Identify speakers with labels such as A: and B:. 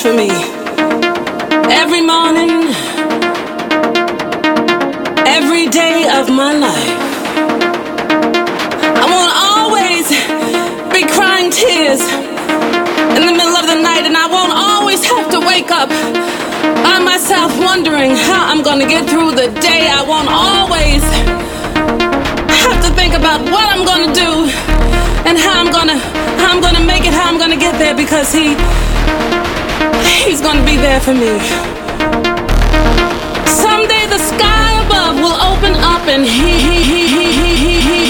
A: for me. Every morning, every day of my life. I won't always be crying tears in the middle of the night, and I won't always have to wake up by myself wondering how I'm gonna get through the day. I won't always have to think about what I'm gonna do and how I'm gonna how I'm gonna make it, how I'm gonna get there because he He's gonna be there for me. Someday the sky above will open up and he, he, he, he, he, he.